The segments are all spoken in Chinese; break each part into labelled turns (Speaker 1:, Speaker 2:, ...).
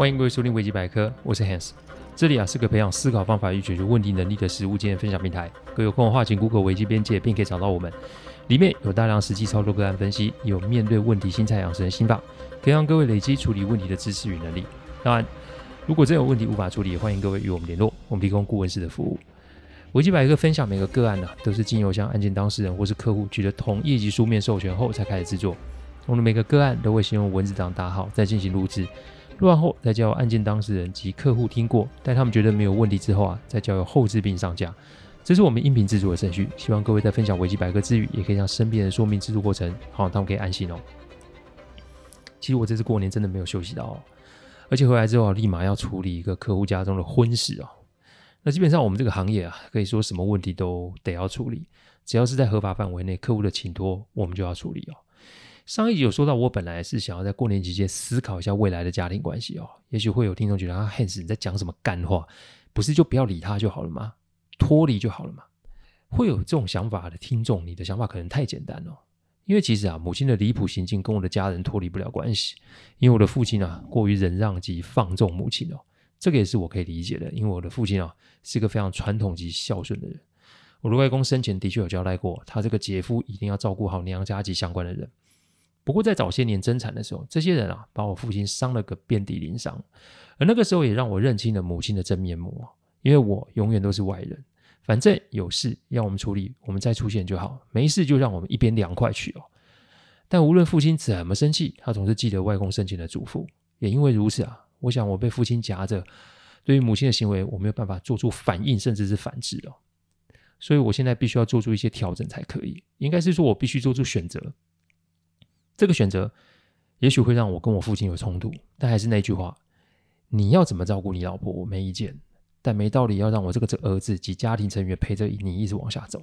Speaker 1: 欢迎各位收听维基百科，我是 Hans。这里啊是个培养思考方法与解决问题能力的实务经验分享平台。各有空的话，请 Google 维基边界，并可以找到我们。里面有大量实际操作个案分析，有面对问题心态养成的心法，可以让各位累积处理问题的知识与能力。当然，如果真有问题无法处理，也欢迎各位与我们联络，我们提供顾问式的服务。维基百科分享每个个案呢、都是经由向案件当事人或是客户取得同意及书面授权后才开始制作。我们每个个案都会先用文字档打好，再进行录制。录完后，再交由案件当事人及客户听过，待他们觉得没有问题之后啊，再交由后置并上架。这是我们音频制作的程序。希望各位在分享维基百科之余，也可以向身边人说明制作过程，好他们可以安心哦。其实我这次过年真的没有休息到哦，而且回来之后立马要处理一个客户家中的婚事哦。那基本上我们这个行业啊，可以说什么问题都得要处理，只要是在合法范围内，客户的请托我们就要处理哦。上一集有说到，我本来是想要在过年期间思考一下未来的家庭关系哦。也许会有听众觉得啊，Hans 你在讲什么干话？不是就不要理他就好了吗？脱离就好了吗？会有这种想法的听众，你的想法可能太简单了。因为其实啊，母亲的离谱行径跟我的家人脱离不了关系。因为我的父亲啊，过于忍让及放纵母亲哦，这个也是我可以理解的。因为我的父亲啊，是一个非常传统及孝顺的人。我的外公生前的确有交代过，他这个姐夫一定要照顾好娘家及相关的人。不过在早些年争产的时候，这些人啊，把我父亲伤了个遍体鳞伤，而那个时候也让我认清了母亲的真面目。因为我永远都是外人，反正有事要我们处理，我们再出现就好；没事就让我们一边凉快去哦。但无论父亲怎么生气，他总是记得外公生前的嘱咐。也因为如此啊，我想我被父亲夹着，对于母亲的行为，我没有办法做出反应，甚至是反制哦。所以我现在必须要做出一些调整才可以。应该是说我必须做出选择。这个选择也许会让我跟我父亲有冲突，但还是那句话：你要怎么照顾你老婆，我没意见，但没道理要让我这个儿子及家庭成员陪着你一直往下走。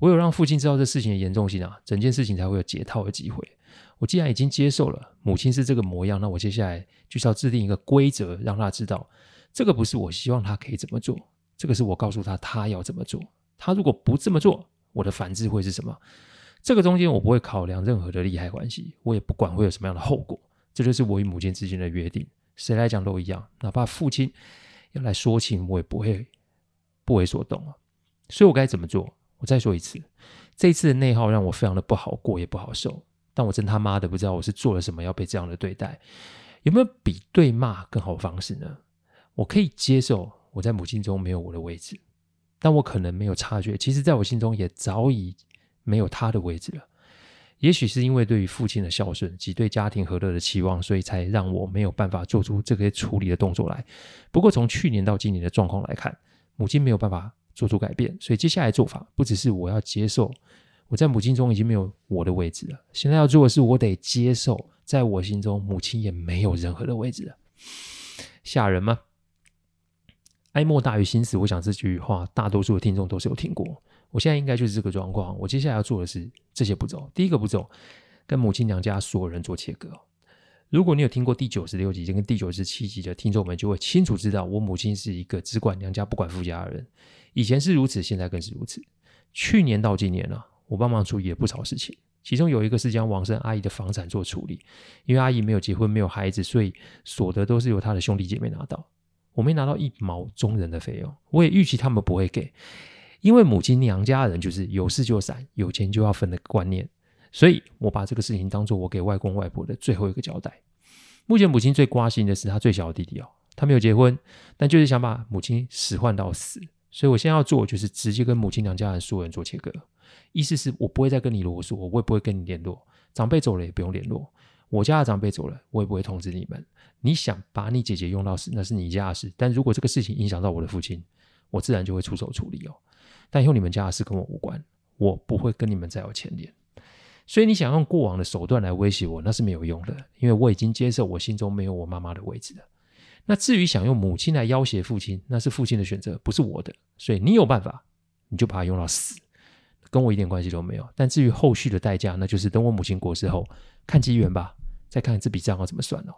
Speaker 1: 唯有让父亲知道这事情的严重性啊，整件事情才会有解套的机会。我既然已经接受了母亲是这个模样，那我接下来就是要制定一个规则，让他知道这个不是我希望他可以怎么做，这个是我告诉他他要怎么做。他如果不这么做，我的反制会是什么？这个中间我不会考量任何的利害关系，我也不管会有什么样的后果，这就是我与母亲之间的约定。谁来讲都一样，哪怕父亲要来说情，我也不会不为所动啊。所以我该怎么做？我再说一次，这一次的内耗让我非常的不好过，也不好受。但我真他妈的不知道我是做了什么要被这样的对待，有没有比对骂更好的方式呢？我可以接受我在母亲中没有我的位置，但我可能没有察觉，其实在我心中也早已。没有他的位置了，也许是因为对于父亲的孝顺及对家庭和乐的期望，所以才让我没有办法做出这个处理的动作来。不过从去年到今年的状况来看，母亲没有办法做出改变，所以接下来做法不只是我要接受我在母亲中已经没有我的位置了，现在要做的是我得接受，在我心中母亲也没有任何的位置了。吓人吗？哀莫大于心死，我想这句话大多数的听众都是有听过。我现在应该就是这个状况。我接下来要做的是这些步骤。第一个步骤，跟母亲娘家所有人做切割。如果你有听过第九十六集跟第九十七集的听众们，就会清楚知道，我母亲是一个只管娘家不管夫家的人。以前是如此，现在更是如此。去年到今年啊，我帮忙处理了不少事情，其中有一个是将王生阿姨的房产做处理。因为阿姨没有结婚，没有孩子，所以所得都是由她的兄弟姐妹拿到，我没拿到一毛中人的费用。我也预期他们不会给。因为母亲娘家人就是有事就散，有钱就要分的观念，所以我把这个事情当做我给外公外婆的最后一个交代。目前母亲最挂心的是她最小的弟弟哦，他没有结婚，但就是想把母亲使唤到死，所以我现在要做就是直接跟母亲娘家人所有人做切割，意思是我不会再跟你啰嗦，我也不会跟你联络，长辈走了也不用联络，我家的长辈走了我也不会通知你们，你想把你姐姐用到死那是你家的事，但如果这个事情影响到我的父亲，我自然就会出手处理哦。但以后你们家的事跟我无关，我不会跟你们再有牵连。所以你想用过往的手段来威胁我，那是没有用的，因为我已经接受我心中没有我妈妈的位置了。那至于想用母亲来要挟父亲，那是父亲的选择，不是我的。所以你有办法，你就把它用到死，跟我一点关系都没有。但至于后续的代价，那就是等我母亲过世后，看机缘吧，再看这笔账要怎么算哦。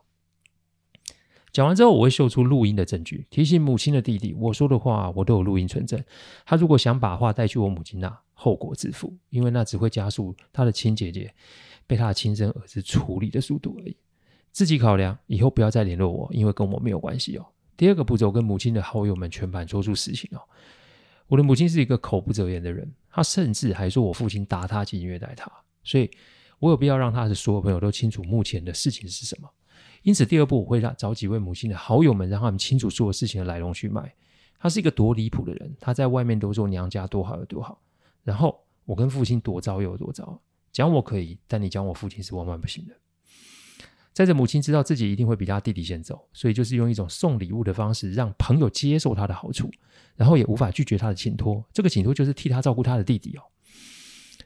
Speaker 1: 讲完之后，我会秀出录音的证据，提醒母亲的弟弟，我说的话我都有录音存证。他如果想把话带去我母亲那，后果自负，因为那只会加速他的亲姐姐被他的亲生儿子处理的速度而已。自己考量，以后不要再联络我，因为跟我没有关系哦。第二个步骤，跟母亲的好友们全盘说出实情哦。我的母亲是一个口不择言的人，她甚至还说我父亲打她及虐待她，所以我有必要让她的所有朋友都清楚目前的事情是什么。因此，第二步我会让找几位母亲的好友们，让他们清楚所有事情的来龙去脉。他是一个多离谱的人，他在外面都说娘家多好有多好，然后我跟父亲多糟又有多糟。讲我可以，但你讲我父亲是万万不行的。再者母亲知道自己一定会比他弟弟先走，所以就是用一种送礼物的方式，让朋友接受他的好处，然后也无法拒绝他的请托。这个请托就是替他照顾他的弟弟哦。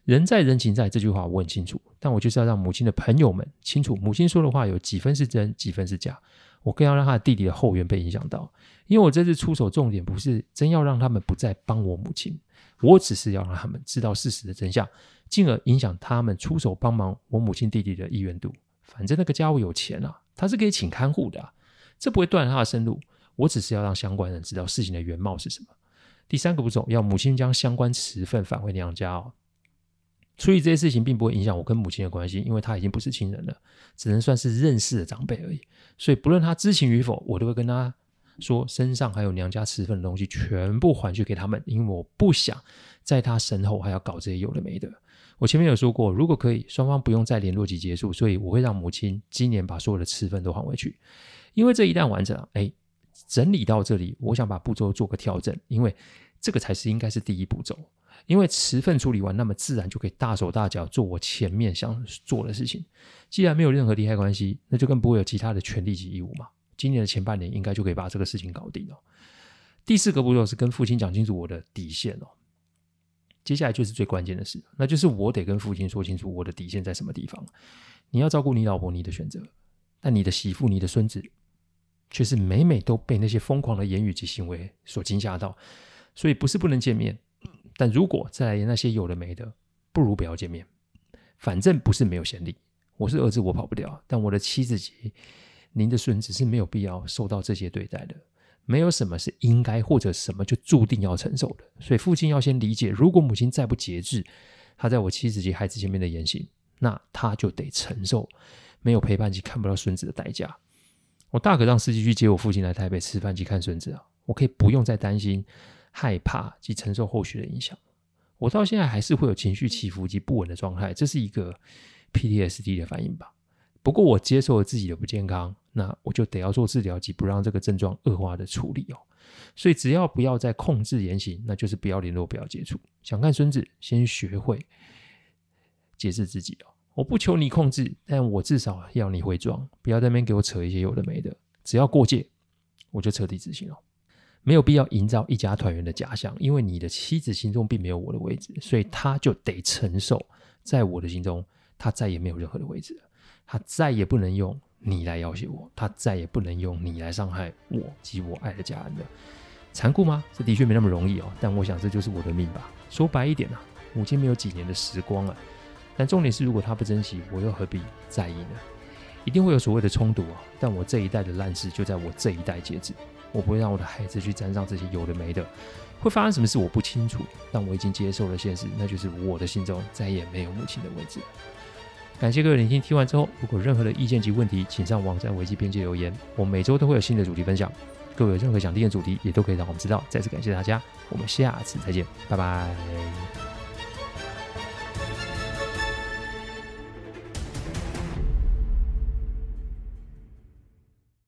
Speaker 1: 人在人情在，这句话我很清楚，但我就是要让母亲的朋友们清楚，母亲说的话有几分是真，几分是假。我更要让他的弟弟的后援被影响到，因为我这次出手重点不是真要让他们不再帮我母亲，我只是要让他们知道事实的真相，进而影响他们出手帮忙我母亲弟弟的意愿度。反正那个家伙有钱啊，他是可以请看护的，这不会断他的生路。我只是要让相关人知道事情的原貌是什么。第三个步骤，要母亲将相关持份返回娘家哦。处理这些事情并不会影响我跟母亲的关系，因为她已经不是亲人了，只能算是认识的长辈而已。所以不论她知情与否，我都会跟她说，身上还有娘家持份的东西全部还去给他们，因为我不想在他身后还要搞这些有的没的。我前面有说过，如果可以，双方不用再联络即结束，所以我会让母亲今年把所有的持份都还回去。因为这一旦完成，哎，整理到这里，我想把步骤做个调整，因为这个才是应该是第一步骤。因为持份处理完，那么自然就可以大手大脚做我前面想做的事情。既然没有任何利害关系，那就更不会有其他的权利及义务嘛。今年的前半年应该就可以把这个事情搞定了。第四个步骤是跟父亲讲清楚我的底线哦。接下来就是最关键的事，那就是我得跟父亲说清楚我的底线在什么地方。你要照顾你老婆，你的选择，但你的媳妇、你的孙子，却是每每都被那些疯狂的言语及行为所惊吓到。所以不是不能见面。但如果再来那些有的没的，不如不要见面。反正不是没有先例，我是儿子，我跑不掉。但我的妻子及您的孙子是没有必要受到这些对待的。没有什么是应该或者什么就注定要承受的。所以父亲要先理解，如果母亲再不节制，他在我妻子及孩子前面的言行，那他就得承受没有陪伴及看不到孙子的代价。我大可让司机去接我父亲来台北吃饭及看孙子啊，我可以不用再担心。害怕及承受后续的影响，我到现在还是会有情绪起伏及不稳的状态，这是一个 PTSD 的反应吧。不过我接受了自己的不健康，那我就得要做治疗及不让这个症状恶化的处理哦。所以只要不要再控制言行，那就是不要联络、不要接触。想看孙子，先学会节制自己哦。我不求你控制，但我至少要你会装，不要在那边给我扯一些有的没的。只要过界，我就彻底执行了。没有必要营造一家团圆的假象，因为你的妻子心中并没有我的位置，所以他就得承受，在我的心中，他再也没有任何的位置了。他再也不能用你来要挟我，他再也不能用你来伤害我及我爱的家人了。残酷吗？这的确没那么容易哦，但我想这就是我的命吧。说白一点啊，母亲没有几年的时光了，但重点是，如果他不珍惜，我又何必在意呢？一定会有所谓的冲突啊，但我这一代的烂事就在我这一代截止。我不会让我的孩子去沾上这些有的没的，会发生什么事我不清楚，但我已经接受了现实，那就是我的心中再也没有母亲的位置。感谢各位聆听，听完之后，如果任何的意见及问题，请上网站维基边界留言，我每周都会有新的主题分享。各位有任何想听的主题，也都可以让我们知道。再次感谢大家，我们下次再见，拜拜。